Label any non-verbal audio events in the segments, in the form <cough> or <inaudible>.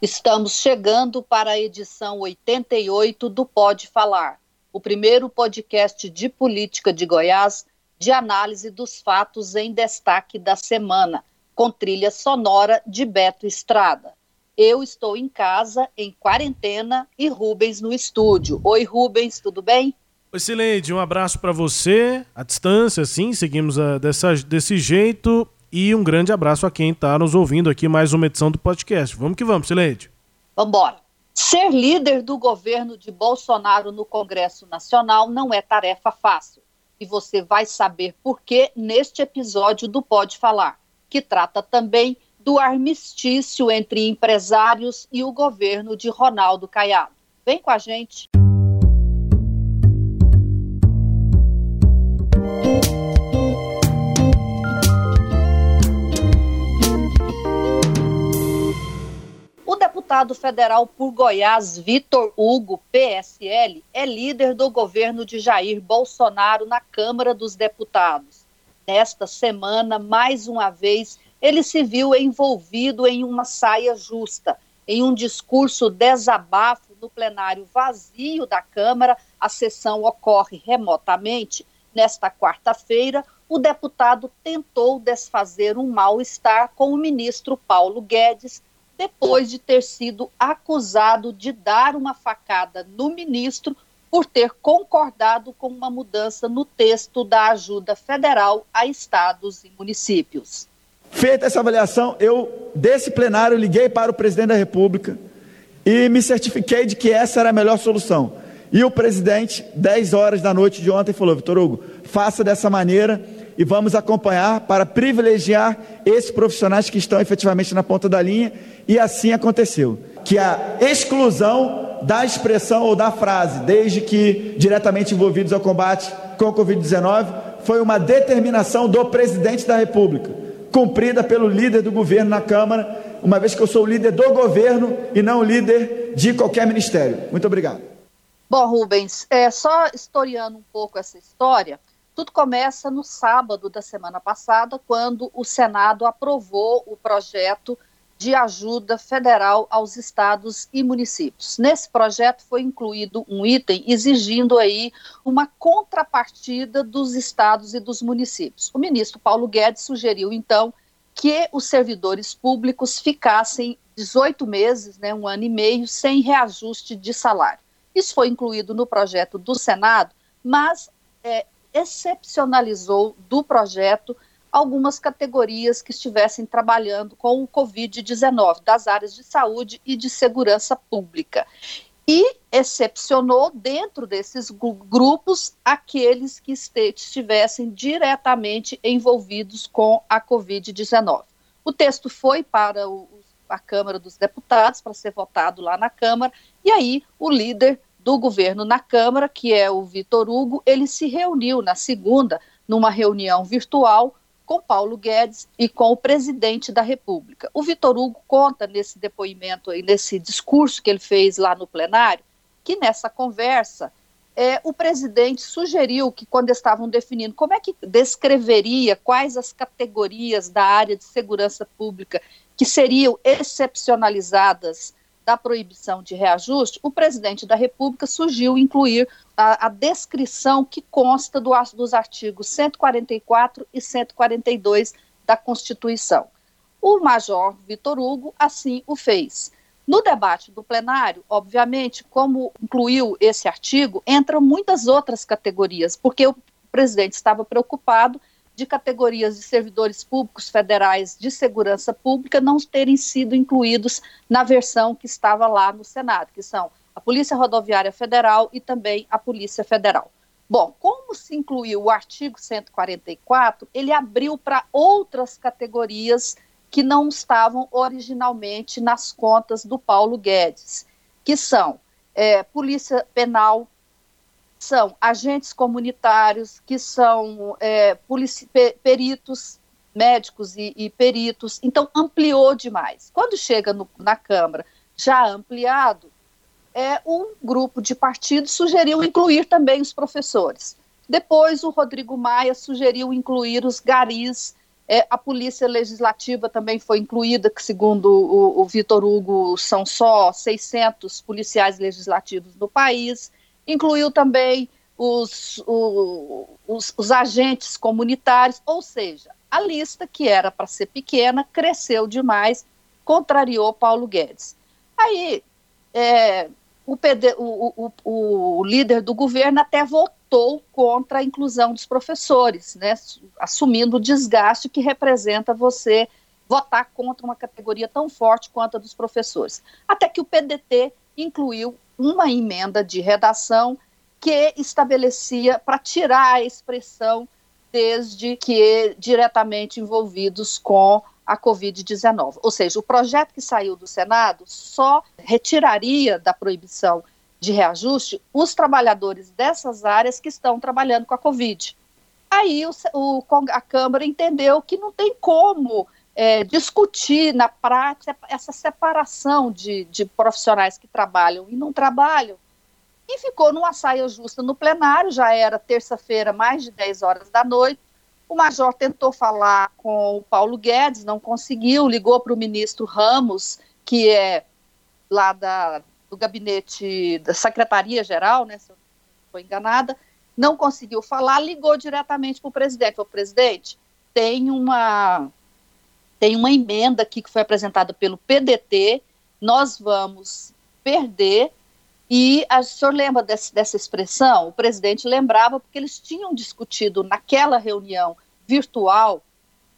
Estamos chegando para a edição 88 do Pode Falar, o primeiro podcast de política de Goiás de análise dos fatos em destaque da semana, com trilha sonora de Beto Estrada. Eu estou em casa, em quarentena, e Rubens no estúdio. Oi, Rubens, tudo bem? Oi, Cileide, um abraço para você, à distância, sim, seguimos a, dessa, desse jeito. E um grande abraço a quem está nos ouvindo aqui, mais uma edição do podcast. Vamos que vamos, Sileide. Vambora. Ser líder do governo de Bolsonaro no Congresso Nacional não é tarefa fácil. E você vai saber por que neste episódio do Pode Falar, que trata também do armistício entre empresários e o governo de Ronaldo Caiado. Vem com a gente. Deputado federal por Goiás, Vitor Hugo, PSL, é líder do governo de Jair Bolsonaro na Câmara dos Deputados. Nesta semana, mais uma vez, ele se viu envolvido em uma saia justa, em um discurso desabafo no plenário vazio da Câmara. A sessão ocorre remotamente. Nesta quarta-feira, o deputado tentou desfazer um mal-estar com o ministro Paulo Guedes depois de ter sido acusado de dar uma facada no ministro por ter concordado com uma mudança no texto da ajuda federal a estados e municípios. Feita essa avaliação, eu, desse plenário, liguei para o presidente da República e me certifiquei de que essa era a melhor solução. E o presidente, 10 horas da noite de ontem, falou: Vitor Hugo, faça dessa maneira e vamos acompanhar para privilegiar esses profissionais que estão efetivamente na ponta da linha, e assim aconteceu. Que a exclusão da expressão ou da frase, desde que diretamente envolvidos ao combate com a Covid-19, foi uma determinação do presidente da República, cumprida pelo líder do governo na Câmara, uma vez que eu sou o líder do governo e não o líder de qualquer ministério. Muito obrigado. Bom, Rubens, é, só historiando um pouco essa história, tudo começa no sábado da semana passada, quando o Senado aprovou o projeto de ajuda federal aos estados e municípios. Nesse projeto foi incluído um item exigindo aí uma contrapartida dos estados e dos municípios. O ministro Paulo Guedes sugeriu então que os servidores públicos ficassem 18 meses, né, um ano e meio, sem reajuste de salário. Isso foi incluído no projeto do Senado, mas é, excepcionalizou do projeto algumas categorias que estivessem trabalhando com o Covid-19, das áreas de saúde e de segurança pública. E excepcionou dentro desses grupos aqueles que estivessem diretamente envolvidos com a Covid-19. O texto foi para o, a Câmara dos Deputados, para ser votado lá na Câmara, e aí o líder do governo na Câmara, que é o Vitor Hugo, ele se reuniu na segunda, numa reunião virtual, com Paulo Guedes e com o presidente da República. O Vitor Hugo conta nesse depoimento e nesse discurso que ele fez lá no plenário, que nessa conversa é, o presidente sugeriu que, quando estavam definindo como é que descreveria quais as categorias da área de segurança pública que seriam excepcionalizadas da proibição de reajuste, o presidente da República surgiu incluir a, a descrição que consta do, dos artigos 144 e 142 da Constituição. O major Vitor Hugo assim o fez. No debate do plenário, obviamente, como incluiu esse artigo, entram muitas outras categorias, porque o presidente estava preocupado de categorias de servidores públicos federais de segurança pública não terem sido incluídos na versão que estava lá no Senado, que são a Polícia Rodoviária Federal e também a Polícia Federal. Bom, como se incluiu o artigo 144, ele abriu para outras categorias que não estavam originalmente nas contas do Paulo Guedes, que são é, Polícia Penal, são agentes comunitários, que são é, peritos, médicos e, e, peritos. Então, ampliou demais. Quando chega no, na Câmara, já ampliado, é, um grupo de partidos sugeriu incluir também os professores. Depois, o Rodrigo Maia sugeriu incluir os garis. É, a Polícia Legislativa também foi incluída, que, segundo o, o Vitor Hugo, são só 600 policiais legislativos no país. Incluiu também os, o, os, os agentes comunitários, ou seja, a lista, que era para ser pequena, cresceu demais, contrariou Paulo Guedes. Aí, é, o, PD, o, o, o, líder do governo até votou contra a inclusão dos professores, né, assumindo o desgaste que representa você votar contra uma categoria tão forte quanto a dos professores. Até que o PDT incluiu uma emenda de redação que estabelecia para tirar a expressão desde que diretamente envolvidos com a Covid-19. Ou seja, o projeto que saiu do Senado só retiraria da proibição de reajuste os trabalhadores dessas áreas que estão trabalhando com a Covid. Aí o, o, a Câmara entendeu que não tem como é, discutir na prática essa separação de, de profissionais que trabalham e não trabalham, e ficou numa saia justa no plenário, já era terça-feira, mais de 10 horas da noite, o major tentou falar com o Paulo Guedes, não conseguiu, ligou para o ministro Ramos, que é lá da, do gabinete da Secretaria-Geral, né, se eu não estou enganada, não conseguiu falar, ligou diretamente para o presidente. Falou, presidente, tem uma, tem uma emenda aqui que foi apresentada pelo PDT, nós vamos perder, e o senhor lembra desse, dessa expressão? O presidente lembrava porque eles tinham discutido naquela reunião virtual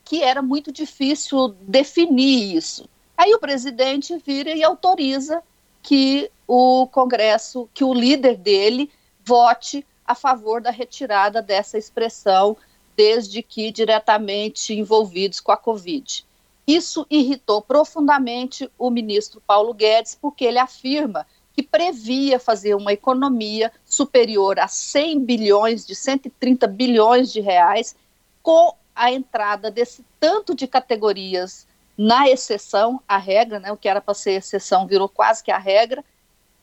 que era muito difícil definir isso. Aí o presidente vira e autoriza que o Congresso, que o líder dele vote a favor da retirada dessa expressão, desde que diretamente envolvidos com a Covid. Isso irritou profundamente o ministro Paulo Guedes, porque ele afirma que previa fazer uma economia superior a 100 bilhões, de 130 bilhões de reais, com a entrada desse tanto de categorias na exceção à regra, né, o que era para ser exceção virou quase que a regra,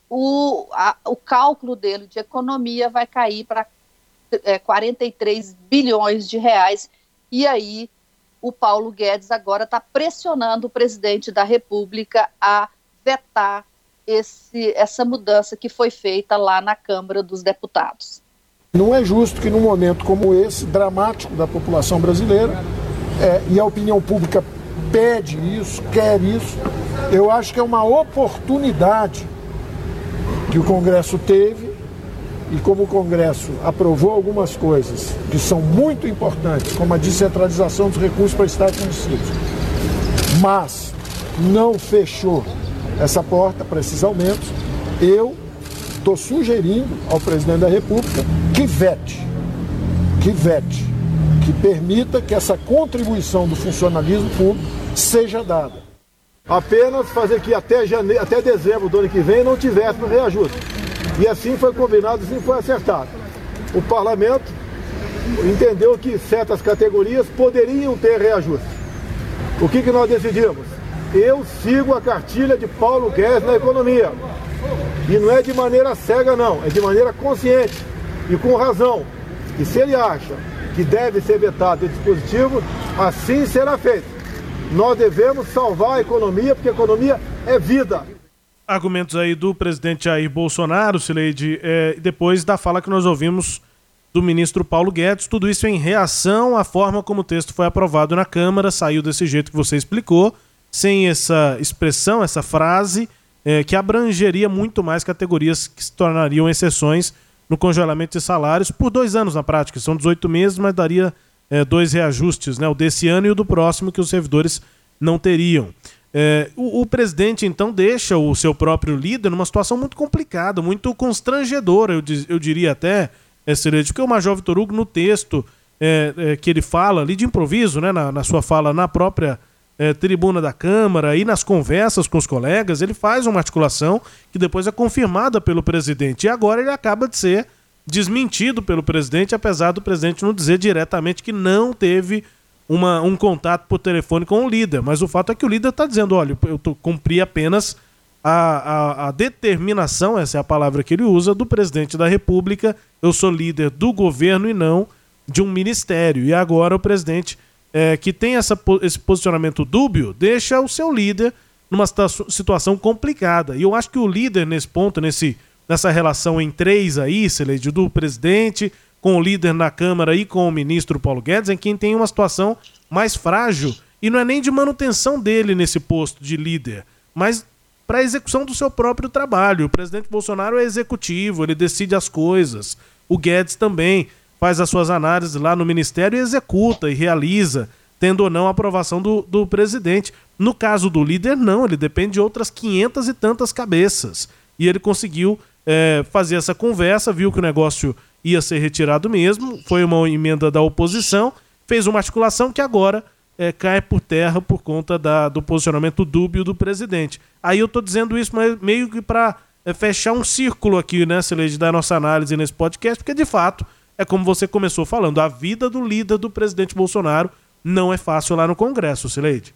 o, a, o cálculo dele de economia vai cair para é, 43 bilhões de reais, e aí o Paulo Guedes agora está pressionando o presidente da República a vetar esse, essa mudança que foi feita lá na Câmara dos Deputados. Não é justo que num momento como esse, dramático da população brasileira, é, e a opinião pública pede isso, quer isso, eu acho que é uma oportunidade que o Congresso teve, e como o Congresso aprovou algumas coisas que são muito importantes, como a descentralização dos recursos para Estados e municípios, mas não fechou essa porta para esses aumentos, eu estou sugerindo ao presidente da República que vete, que vete, que permita que essa contribuição do funcionalismo público seja dada. Apenas fazer que até, janeiro, até dezembro do ano que vem não tivesse no reajuste. E assim foi combinado, assim foi acertado. O parlamento entendeu que certas categorias poderiam ter reajuste. O que, que nós decidimos? Eu sigo a cartilha de Paulo Guedes na economia. E não é de maneira cega, não, é de maneira consciente e com razão. E se ele acha que deve ser vetado esse dispositivo, assim será feito. Nós devemos salvar a economia, porque a economia é vida. Argumentos aí do presidente Jair Bolsonaro, Sileide, é, depois da fala que nós ouvimos do ministro Paulo Guedes, tudo isso em reação à forma como o texto foi aprovado na Câmara, saiu desse jeito que você explicou, sem essa expressão, essa frase, é, que abrangeria muito mais categorias que se tornariam exceções no congelamento de salários por dois anos na prática. São 18 meses, mas daria é, dois reajustes, né? o desse ano e o do próximo, que os servidores não teriam. É, o, o, presidente, então, deixa o seu próprio líder numa situação muito complicada, muito constrangedora, eu, eu diria até, é, porque o Major Vitor Hugo, no texto é, é, que ele fala ali de improviso, né, na, na sua fala na própria é, tribuna da Câmara e nas conversas com os colegas, ele faz uma articulação que depois é confirmada pelo presidente. E agora ele acaba de ser desmentido pelo presidente, apesar do presidente não dizer diretamente que não teve uma, um contato por telefone com o líder. Mas o fato é que o líder está dizendo: olha, eu tô, cumpri apenas a, a, a, determinação, essa é a palavra que ele usa, do presidente da República. Eu sou líder do governo e não de um ministério. E agora o presidente é, que tem essa, esse posicionamento dúbio deixa o seu líder numa situação complicada. E eu acho que o líder, nesse ponto, nesse, nessa relação em três aí, Celede, do presidente com o líder na Câmara e com o ministro Paulo Guedes, é quem tem uma situação mais frágil. E não é nem de manutenção dele nesse posto de líder, mas para a execução do seu próprio trabalho. O presidente Bolsonaro é executivo, ele decide as coisas. O Guedes também faz as suas análises lá no ministério e executa e realiza, tendo ou não a aprovação do, do presidente. No caso do líder, não, ele depende de outras 500 e tantas cabeças. E ele conseguiu é, fazer essa conversa, viu que o negócio ia ser retirado mesmo, foi uma emenda da oposição, fez uma articulação que agora é, cai por terra por conta da, do posicionamento dúbio do presidente. Aí eu estou dizendo isso meio que para é, fechar um círculo aqui, né, Celeste, da nossa análise nesse podcast, porque de fato é como você começou falando, a vida do líder do presidente Bolsonaro não é fácil lá no Congresso, Sileide.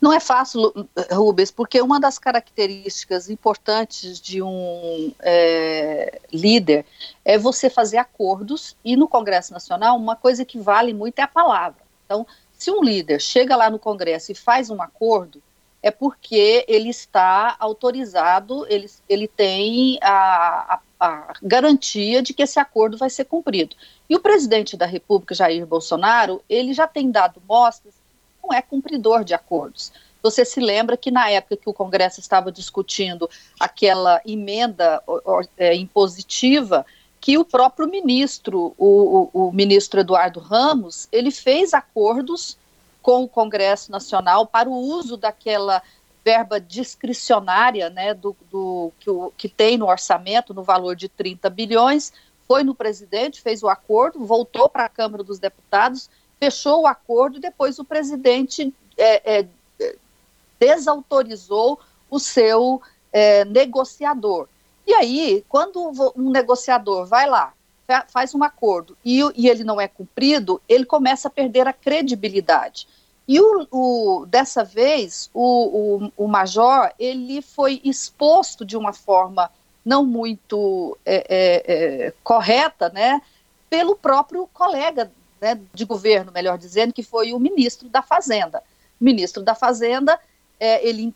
Não é fácil, Rubens, porque uma das características importantes de um é, líder é você fazer acordos, e no Congresso Nacional, uma coisa que vale muito é a palavra. Então, se um líder chega lá no Congresso e faz um acordo, é porque ele está autorizado, ele, ele tem a, a, a, garantia de que esse acordo vai ser cumprido. E o presidente da República, Jair Bolsonaro, ele já tem dado mostras não é cumpridor de acordos. Você se lembra que na época que o Congresso estava discutindo aquela emenda é, impositiva, que o próprio ministro, o, o, o ministro Eduardo Ramos, ele fez acordos com o Congresso Nacional para o uso daquela verba discricionária né, do, do que, o, que tem no orçamento, no valor de 30 bilhões, foi no presidente, fez o acordo, voltou para a Câmara dos Deputados, fechou o acordo depois o presidente é, é, desautorizou o seu é, negociador. E aí, quando um negociador vai lá, faz um acordo e, e, ele não é cumprido, ele começa a perder a credibilidade. E o, o dessa vez, o, o, o, major, ele foi exposto de uma forma não muito é, é, é, correta, né, pelo próprio colega né, de governo, melhor dizendo, que foi o ministro da Fazenda. O ministro da Fazenda, é, ele,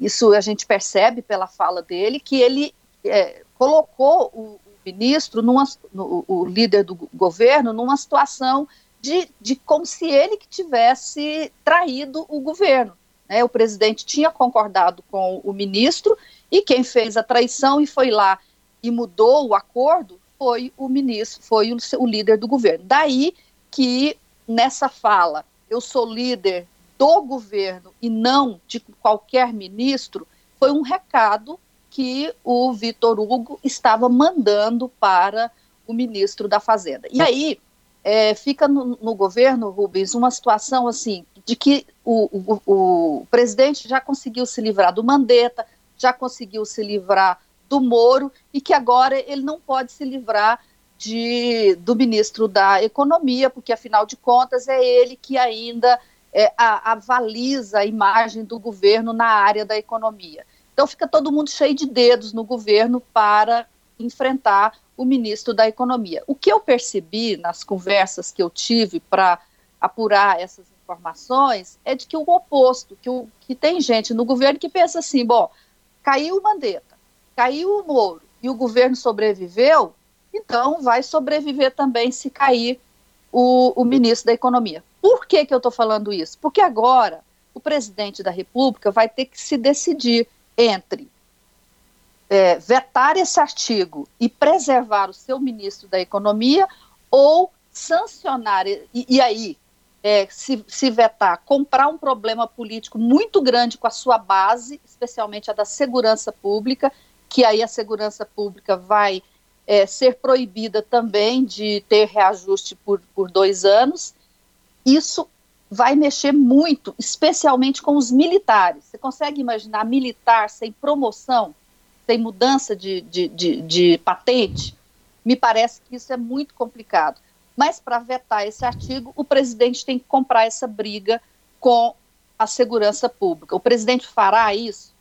isso a gente percebe pela fala dele, que ele é, colocou o, ministro, numa, no, o líder do governo, numa situação de, de como se ele que tivesse traído o governo. Né? O presidente tinha concordado com o ministro e quem fez a traição e foi lá e mudou o acordo foi o ministro, foi o, o líder do governo. Daí que nessa fala, eu sou líder do governo e não de qualquer ministro, foi um recado que o Vitor Hugo estava mandando para o ministro da Fazenda. E aí é, fica no, no, governo, Rubens, uma situação assim, de que o, o, o, presidente já conseguiu se livrar do Mandetta, já conseguiu se livrar do Moro, e que agora ele não pode se livrar de, do ministro da Economia, porque afinal de contas é ele que ainda é, avaliza a imagem do governo na área da economia. Então fica todo mundo cheio de dedos no governo para enfrentar o ministro da Economia. O que eu percebi nas conversas que eu tive para apurar essas informações é de que o oposto, que, o, que tem gente no governo que pensa assim, bom, caiu o Mandetta, caiu o Moro e o governo sobreviveu, então vai sobreviver também se cair o, o ministro da Economia. Por que, que eu estou falando isso? Porque agora o presidente da República vai ter que se decidir entre é, vetar esse artigo e preservar o seu ministro da Economia ou sancionar, e, e aí, é, se, se vetar, comprar um problema político muito grande com a sua base, especialmente a da segurança pública, que aí a segurança pública vai é, ser proibida também de ter reajuste por, por dois anos. Isso vai mexer muito, especialmente com os militares. Você consegue imaginar militar sem promoção, sem mudança de, de, de, de patente? Me parece que isso é muito complicado. Mas para vetar esse artigo, o presidente tem que comprar essa briga com a segurança pública. O presidente fará isso?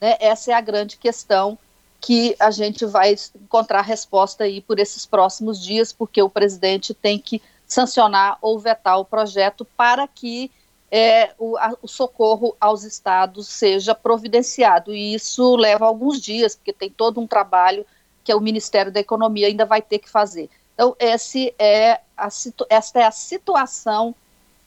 Né? Essa é a grande questão que a gente vai encontrar resposta aí por esses próximos dias, porque o presidente tem que sancionar ou vetar o projeto para que é, o, a, o, socorro aos estados seja providenciado. E isso leva alguns dias, porque tem todo um trabalho que o Ministério da Economia ainda vai ter que fazer. Então, esse é a, esta é a situação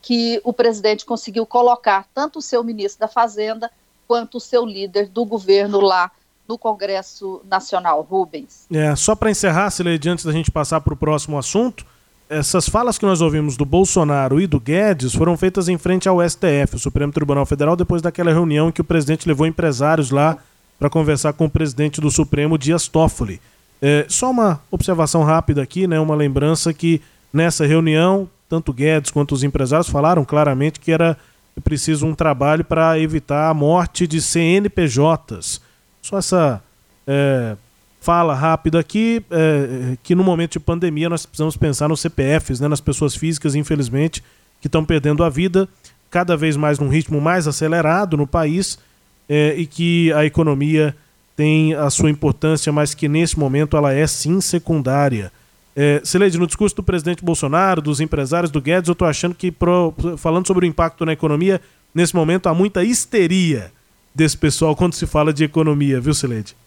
que o presidente conseguiu colocar tanto o seu ministro da Fazenda quanto o seu líder do governo lá no Congresso Nacional, Rubens. É, só para encerrar, Sileide, antes da gente passar para o próximo assunto, essas falas que nós ouvimos do Bolsonaro e do Guedes foram feitas em frente ao STF, o Supremo Tribunal Federal, depois daquela reunião em que o presidente levou empresários lá para conversar com o presidente do Supremo, Dias Toffoli. É, só uma observação rápida aqui, né, uma lembrança que nessa reunião, tanto Guedes quanto os empresários falaram claramente que era preciso um trabalho para evitar a morte de CNPJs. Só essa é, fala rápida aqui, é, que no momento de pandemia nós precisamos pensar nos CPFs, né, nas pessoas físicas, infelizmente, que estão perdendo a vida cada vez mais num ritmo mais acelerado no país é, e que a economia tem a sua importância, mas que nesse momento ela é sim secundária. É, Celede, no discurso do presidente Bolsonaro, dos empresários do Guedes, eu estou achando que, pro, falando sobre o impacto na economia, nesse momento há muita histeria desse pessoal quando se fala de economia, viu, Celede?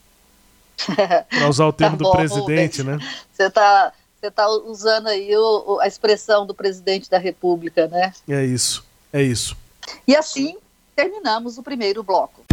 Para usar o <laughs> termo tá bom, do presidente, né? <laughs> Você está você tá usando aí o, a expressão do presidente da República, né? É isso, é isso. E assim terminamos o primeiro bloco.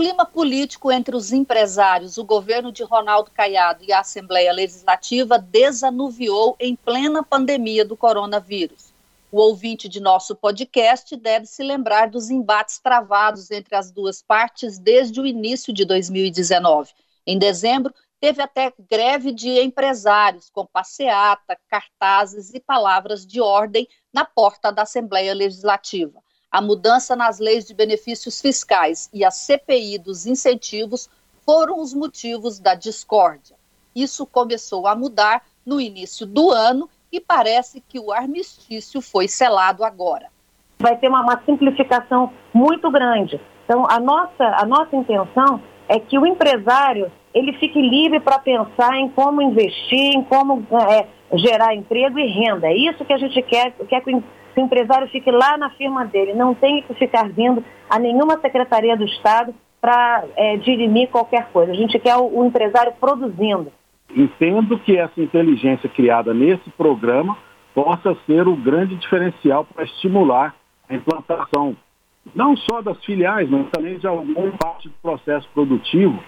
Clima político entre os empresários, o governo de Ronaldo Caiado e a Assembleia Legislativa desanuviou em plena pandemia do coronavírus. O ouvinte de nosso podcast deve se lembrar dos embates travados entre as duas partes desde o início de 2019. Em dezembro, teve até greve de empresários, com passeata, cartazes e palavras de ordem na porta da Assembleia Legislativa a mudança nas leis de benefícios fiscais e a CPI dos incentivos foram os motivos da discórdia. Isso começou a mudar no início do ano e parece que o armistício foi selado agora. Vai ter uma, uma simplificação muito grande. Então, a nossa, a nossa intenção é que o empresário ele fique livre para pensar em como investir, em como é, gerar emprego e renda. É isso que a gente quer, quer que o empresário fique lá na firma dele, não tenha que ficar vindo a nenhuma secretaria do Estado para é, dirimir qualquer coisa. A gente quer o, o empresário produzindo. Entendo que essa inteligência criada nesse programa possa ser o grande diferencial para estimular a implantação, não só das filiais, mas também de alguma parte do processo produtivo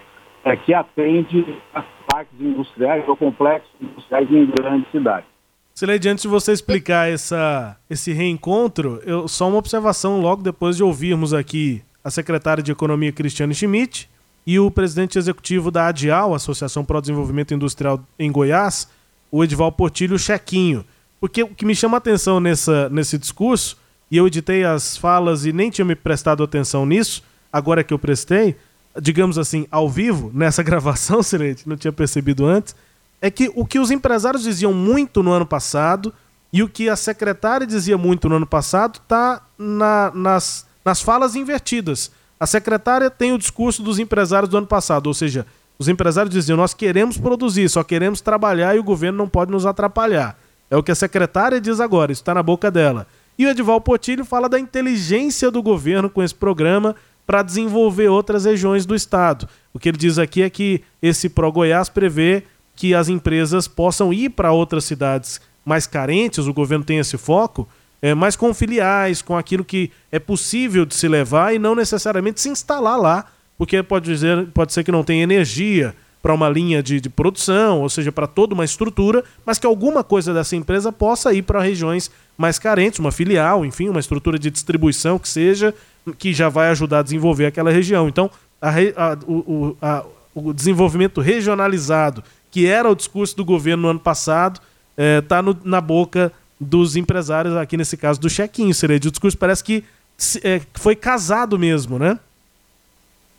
é, que atende as parques industriais ou complexos industriais em grandes cidades. Sileide, antes de você explicar essa, esse reencontro, eu, só uma observação logo depois de ouvirmos aqui a secretária de Economia Cristiane Schmidt e o presidente executivo da ADIAL, Associação Pro Desenvolvimento Industrial em Goiás, o Edival Portilho Chequinho. Porque o que me chama a atenção nessa, nesse discurso, e eu editei as falas e nem tinha me prestado atenção nisso, agora que eu prestei, digamos assim, ao vivo, nessa <laughs> gravação, Sileide, não tinha percebido antes, é que o que os empresários diziam muito no ano passado e o que a secretária dizia muito no ano passado está na, nas, nas falas invertidas. A secretária tem o discurso dos empresários do ano passado, ou seja, os empresários diziam: nós queremos produzir, só queremos trabalhar e o governo não pode nos atrapalhar. É o que a secretária diz agora, isso está na boca dela. E o Edival Potilho fala da inteligência do governo com esse programa para desenvolver outras regiões do estado. O que ele diz aqui é que esse Pro Goiás prevê que as empresas possam ir para outras cidades mais carentes, o governo tem esse foco, é, mas com filiais, com aquilo que é possível de se levar e não necessariamente se instalar lá, porque pode, dizer, pode ser que não tenha energia para uma linha de, de produção, ou seja, para toda uma estrutura, mas que alguma coisa dessa empresa possa ir para regiões mais carentes, uma filial, enfim, uma estrutura de distribuição que seja, que já vai ajudar a desenvolver aquela região. Então, a, a, o, a, o desenvolvimento regionalizado, que era o discurso do governo no ano passado, está é, na boca dos empresários, aqui nesse caso do chequinho, seria O discurso parece que é, foi casado mesmo, né?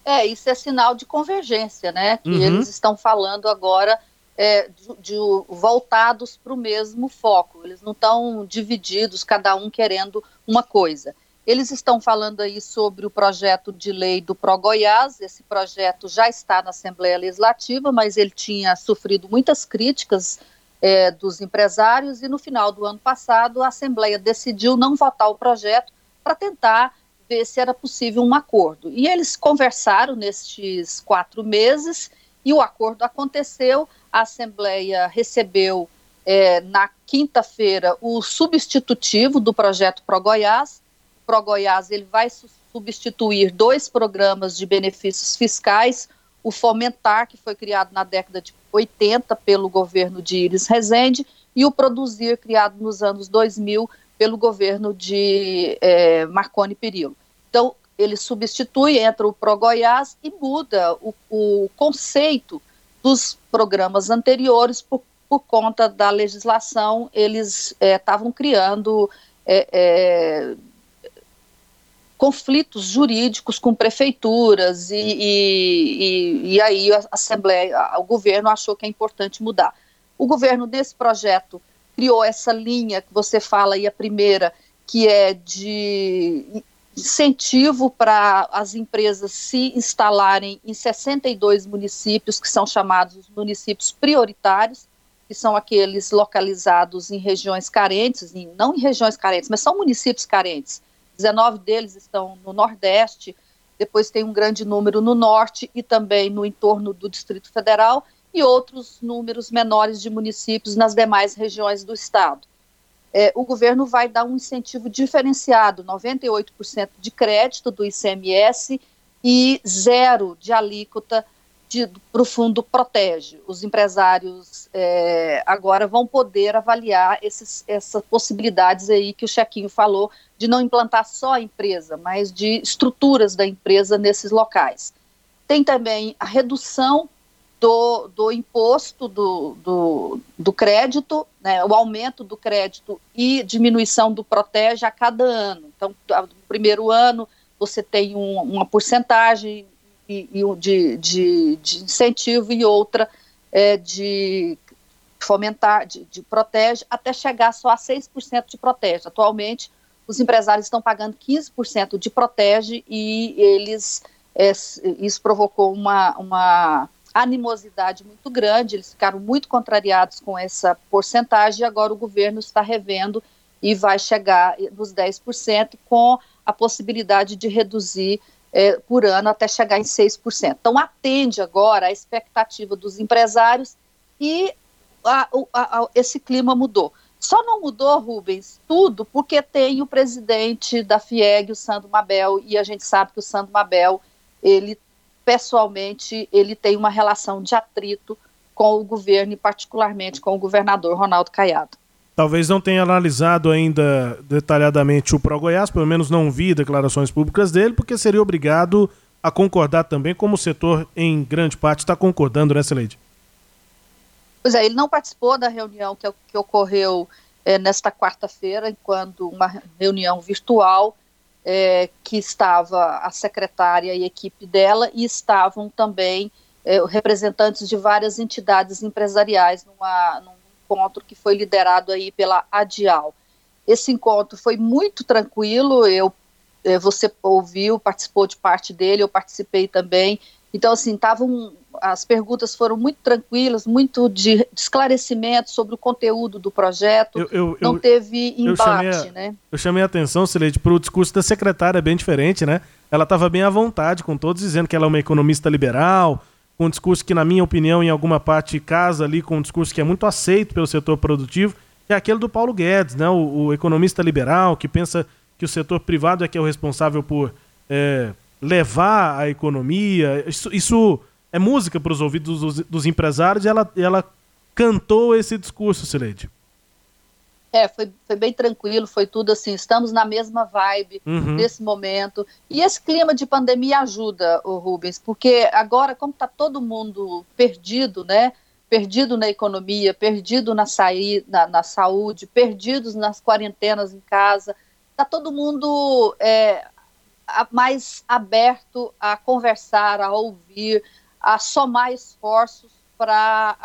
É, isso é sinal de convergência, né? Que uhum. eles estão falando agora é, de, de, voltados para o mesmo foco. Eles não estão divididos, cada um querendo uma coisa. Eles estão falando aí sobre o projeto de lei do Pro Goiás. Esse projeto já está na Assembleia Legislativa, mas ele tinha sofrido muitas críticas é, dos empresários e no final do ano passado a Assembleia decidiu não votar o projeto para tentar ver se era possível um acordo. E eles conversaram nestes quatro meses e o acordo aconteceu. A Assembleia recebeu é, na quinta-feira o substitutivo do projeto Pro Goiás. Pro Goiás ele vai substituir dois programas de benefícios fiscais, o Fomentar, que foi criado na década de 80 pelo governo de Iris Rezende, e o Produzir, criado nos anos 2000 pelo governo de é, Marconi Perillo. Então, ele substitui, entra o Pro Goiás e muda o, o conceito dos programas anteriores por, por, conta da legislação, eles estavam é, criando é, é, conflitos jurídicos com prefeituras e, e, e, aí a Assembleia, o governo achou que é importante mudar. O governo, nesse projeto, criou essa linha que você fala aí, a primeira, que é de incentivo para as empresas se instalarem em 62 municípios, que são chamados municípios prioritários, que são aqueles localizados em regiões carentes, em, não em regiões carentes, mas são municípios carentes. 19 deles estão no Nordeste, depois tem um grande número no Norte e também no entorno do Distrito Federal, e outros números menores de municípios nas demais regiões do Estado. É, o governo vai dar um incentivo diferenciado, 98% de crédito do ICMS e zero de alíquota para o fundo protege. Os empresários é, agora vão poder avaliar esses, essas possibilidades aí que o Chequinho falou de não implantar só a empresa, mas de estruturas da empresa nesses locais. Tem também a redução do, do imposto do, do, do crédito, né, o aumento do crédito e diminuição do protege a cada ano. Então, no primeiro ano, você tem um, uma porcentagem e, e de, de, de, incentivo e outra é, de fomentar, de, de protege, até chegar só a 6% de protege. Atualmente, os empresários estão pagando 15% de protege e eles, é, isso provocou uma, uma animosidade muito grande, eles ficaram muito contrariados com essa porcentagem e agora o governo está revendo e vai chegar nos 10% com a possibilidade de reduzir é, por ano até chegar em 6%. Então atende agora a expectativa dos empresários e a, a, a, esse clima mudou. Só não mudou, Rubens, tudo porque tem o presidente da FIEG, o Sandro Mabel, e a gente sabe que o Sandro Mabel ele pessoalmente, ele tem uma relação de atrito com o governo e particularmente com o governador Ronaldo Caiado. Talvez não tenha analisado ainda detalhadamente o Pro Goiás, pelo menos não vi declarações públicas dele, porque seria obrigado a concordar também, como o setor em grande parte está concordando, né, Celede? Pois é, ele não participou da reunião que, que ocorreu é, nesta quarta-feira, enquanto uma reunião virtual é, que estava a secretária e a equipe dela, e estavam também é, representantes de várias entidades empresariais numa, num encontro que foi liderado aí pela ADIAL. Esse encontro foi muito tranquilo, eu, é, você ouviu, participou de parte dele, eu participei também, então, assim, estavam. As perguntas foram muito tranquilas, muito de, de esclarecimento sobre o conteúdo do projeto. Eu, eu, não eu, teve embate, chamei a, né? Eu chamei a atenção, Sileide, para o discurso da secretária, bem diferente, né? Ela estava bem à vontade com todos, dizendo que ela é uma economista liberal, com um discurso que, na minha opinião, em alguma parte casa ali com um discurso que é muito aceito pelo setor produtivo, é aquele do Paulo Guedes, né? O, o economista liberal que pensa que o setor privado é que é o responsável por. É, levar a economia. Isso, isso é música para os ouvidos dos, dos, empresários e ela, ela cantou esse discurso, Sileide. É, foi, foi bem tranquilo, foi tudo assim, estamos na mesma vibe uhum. nesse momento. E esse clima de pandemia ajuda, o Rubens, porque agora, como está todo mundo perdido, né? Perdido na economia, perdido na, saí, na, na saúde, perdidos nas quarentenas em casa, está todo mundo é, mais aberto a conversar, a ouvir, a somar esforços para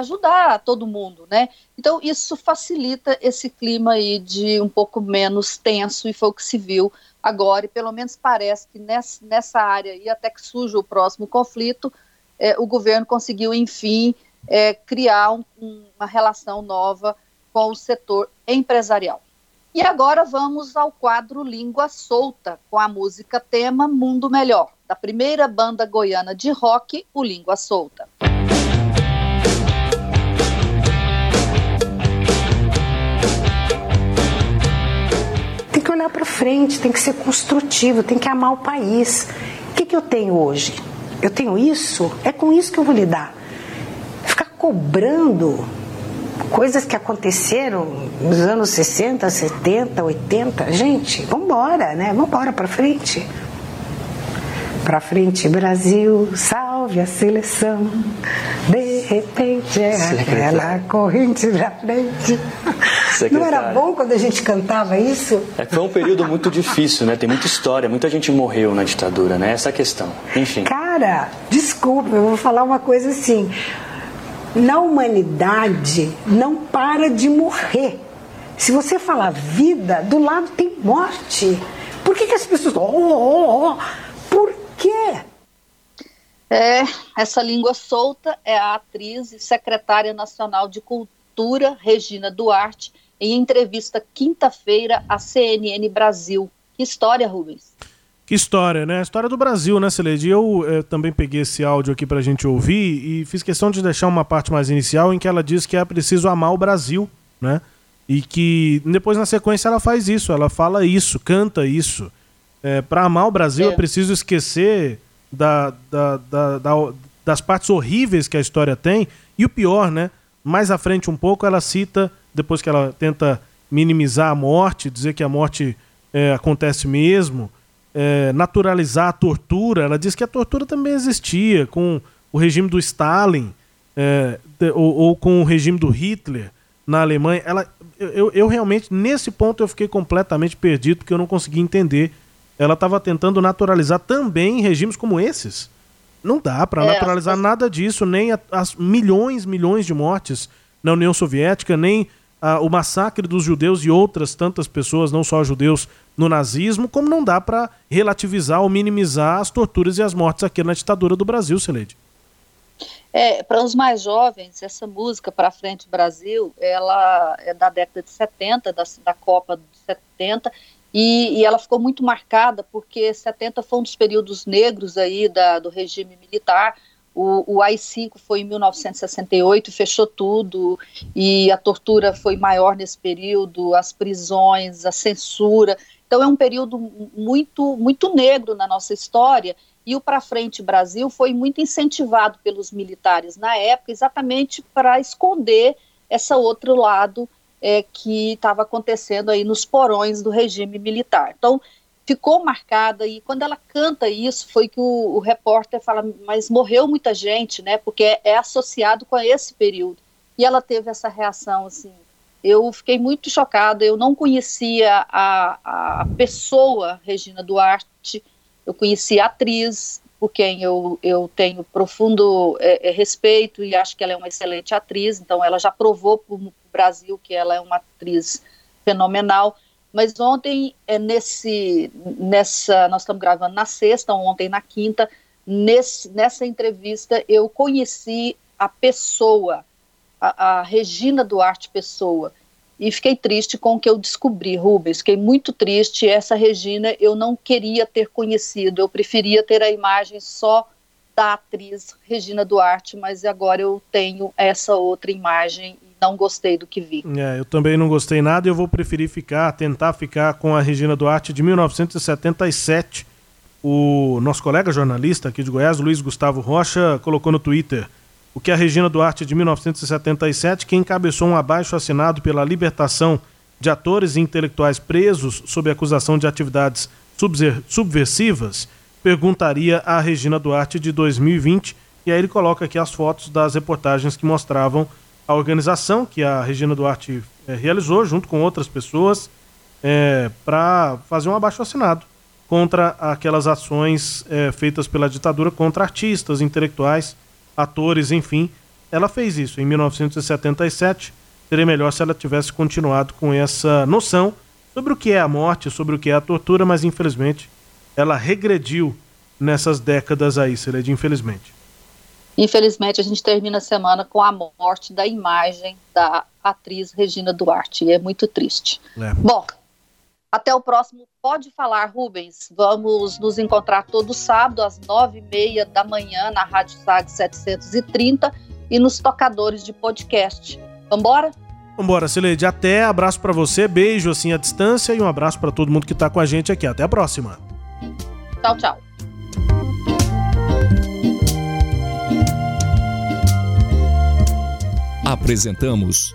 ajudar todo mundo, né? Então isso facilita esse clima aí de um pouco menos tenso e foi o que se viu agora e pelo menos parece que nessa, nessa área e até que surja o próximo conflito, é, o governo conseguiu enfim é, criar um, uma relação nova com o setor empresarial. E agora vamos ao quadro Língua Solta, com a música tema Mundo Melhor, da primeira banda goiana de rock, o Língua Solta. Olhar para frente, tem que ser construtivo, tem que amar o país. O que, que eu tenho hoje? Eu tenho isso? É com isso que eu vou lidar. Ficar cobrando coisas que aconteceram nos anos 60, 70, 80. Gente, vamos embora, né? Vamos embora para frente. Para frente, Brasil, salve a seleção. De repente é aquela corrente pra frente. Não era bom quando a gente cantava isso? É foi um período muito difícil, né? Tem muita história, muita gente morreu na ditadura, né? Essa é a questão. Enfim. Cara, desculpa, eu vou falar uma coisa assim. Na humanidade não para de morrer. Se você falar vida, do lado tem morte. Por que, que as pessoas. Oh, oh, oh. É, essa língua solta é a atriz e secretária nacional de cultura, Regina Duarte, em entrevista quinta-feira à CNN Brasil. Que história, Rubens? Que história, né? A história do Brasil, né, Celede? Eu eh, também peguei esse áudio aqui pra gente ouvir e fiz questão de deixar uma parte mais inicial em que ela diz que é preciso amar o Brasil, né? E que depois na sequência ela faz isso, ela fala isso, canta isso. É, para amar o Brasil é. é preciso esquecer da, da, da, da, das partes horríveis que a história tem e o pior, né? Mais à frente um pouco ela cita depois que ela tenta minimizar a morte, dizer que a morte é, acontece mesmo, é, naturalizar a tortura. Ela diz que a tortura também existia com o regime do Stalin é, ou, ou, com o regime do Hitler na Alemanha. Ela, eu, eu realmente, nesse ponto, eu fiquei completamente perdido porque eu não consegui entender. Ela estava tentando naturalizar também regimes como esses. Não dá para é, naturalizar nada disso, nem as milhões, milhões de mortes na União Soviética, nem o massacre dos judeus e outras tantas pessoas, não só judeus, no nazismo, como não dá para relativizar ou minimizar as torturas e as mortes aqui na ditadura do Brasil, Celede. É, para os mais jovens, essa música Para Frente Brasil, ela é da década de 70, da, da Copa de 70, e, e, ela ficou muito marcada porque 70 foi um dos períodos negros aí da, do regime militar, o, o AI-5 foi em 1968, fechou tudo, e a tortura foi maior nesse período, as prisões, a censura. Então é um período muito, muito negro na nossa história, e o Para Frente Brasil foi muito incentivado pelos militares na época, exatamente para esconder esse outro lado é, que estava acontecendo aí nos porões do regime militar. Então, ficou marcada e quando ela canta isso foi que o, o repórter fala, mas morreu muita gente, né? Porque é, é, associado com esse período. E ela teve essa reação assim. Eu fiquei muito chocada. Eu não conhecia a, a pessoa Regina Duarte. Eu conhecia a atriz, por quem eu, eu tenho profundo é, é, respeito e acho que ela é uma excelente atriz. Então, ela já provou para o Brasil que ela é uma atriz fenomenal mas ontem, é nesse, nessa, nós estamos gravando na sexta, ontem na quinta, nesse, nessa entrevista eu conheci a pessoa, a, a Regina Duarte Pessoa, e fiquei triste com o que eu descobri, Rubens, fiquei muito triste, essa Regina eu não queria ter conhecido, eu preferia ter a imagem só da atriz Regina Duarte, mas agora eu tenho essa outra imagem não gostei do que vi. É, eu também não gostei nada e eu vou preferir ficar, tentar ficar com a Regina Duarte de 1977. O nosso colega jornalista aqui de Goiás, Luiz Gustavo Rocha, colocou no Twitter. O que a Regina Duarte de 1977, que encabeçou um abaixo assinado pela libertação de atores e intelectuais presos sob acusação de atividades subversivas, perguntaria à Regina Duarte de 2020. E aí ele coloca aqui as fotos das reportagens que mostravam a organização que a Regina Duarte é, realizou junto com outras pessoas é, para fazer um abaixo assinado contra aquelas ações é, feitas pela ditadura contra artistas, intelectuais, atores, enfim. Ela fez isso em 1977. Seria melhor se ela tivesse continuado com essa noção sobre o que é a morte, sobre o que é a tortura, mas infelizmente ela regrediu nessas décadas aí, Celede, infelizmente. Infelizmente, a gente termina a semana com a morte da imagem da atriz Regina Duarte, e é muito triste. É. Bom, até o próximo Pode Falar, Rubens. Vamos nos encontrar todo sábado, às nove e meia da manhã, na Rádio SAG 730 e nos tocadores de podcast. Vambora? Vambora, Sileide. Até, abraço para você, beijo assim à distância e um abraço para todo mundo que tá com a gente aqui. Até a próxima. Tchau, tchau. Apresentamos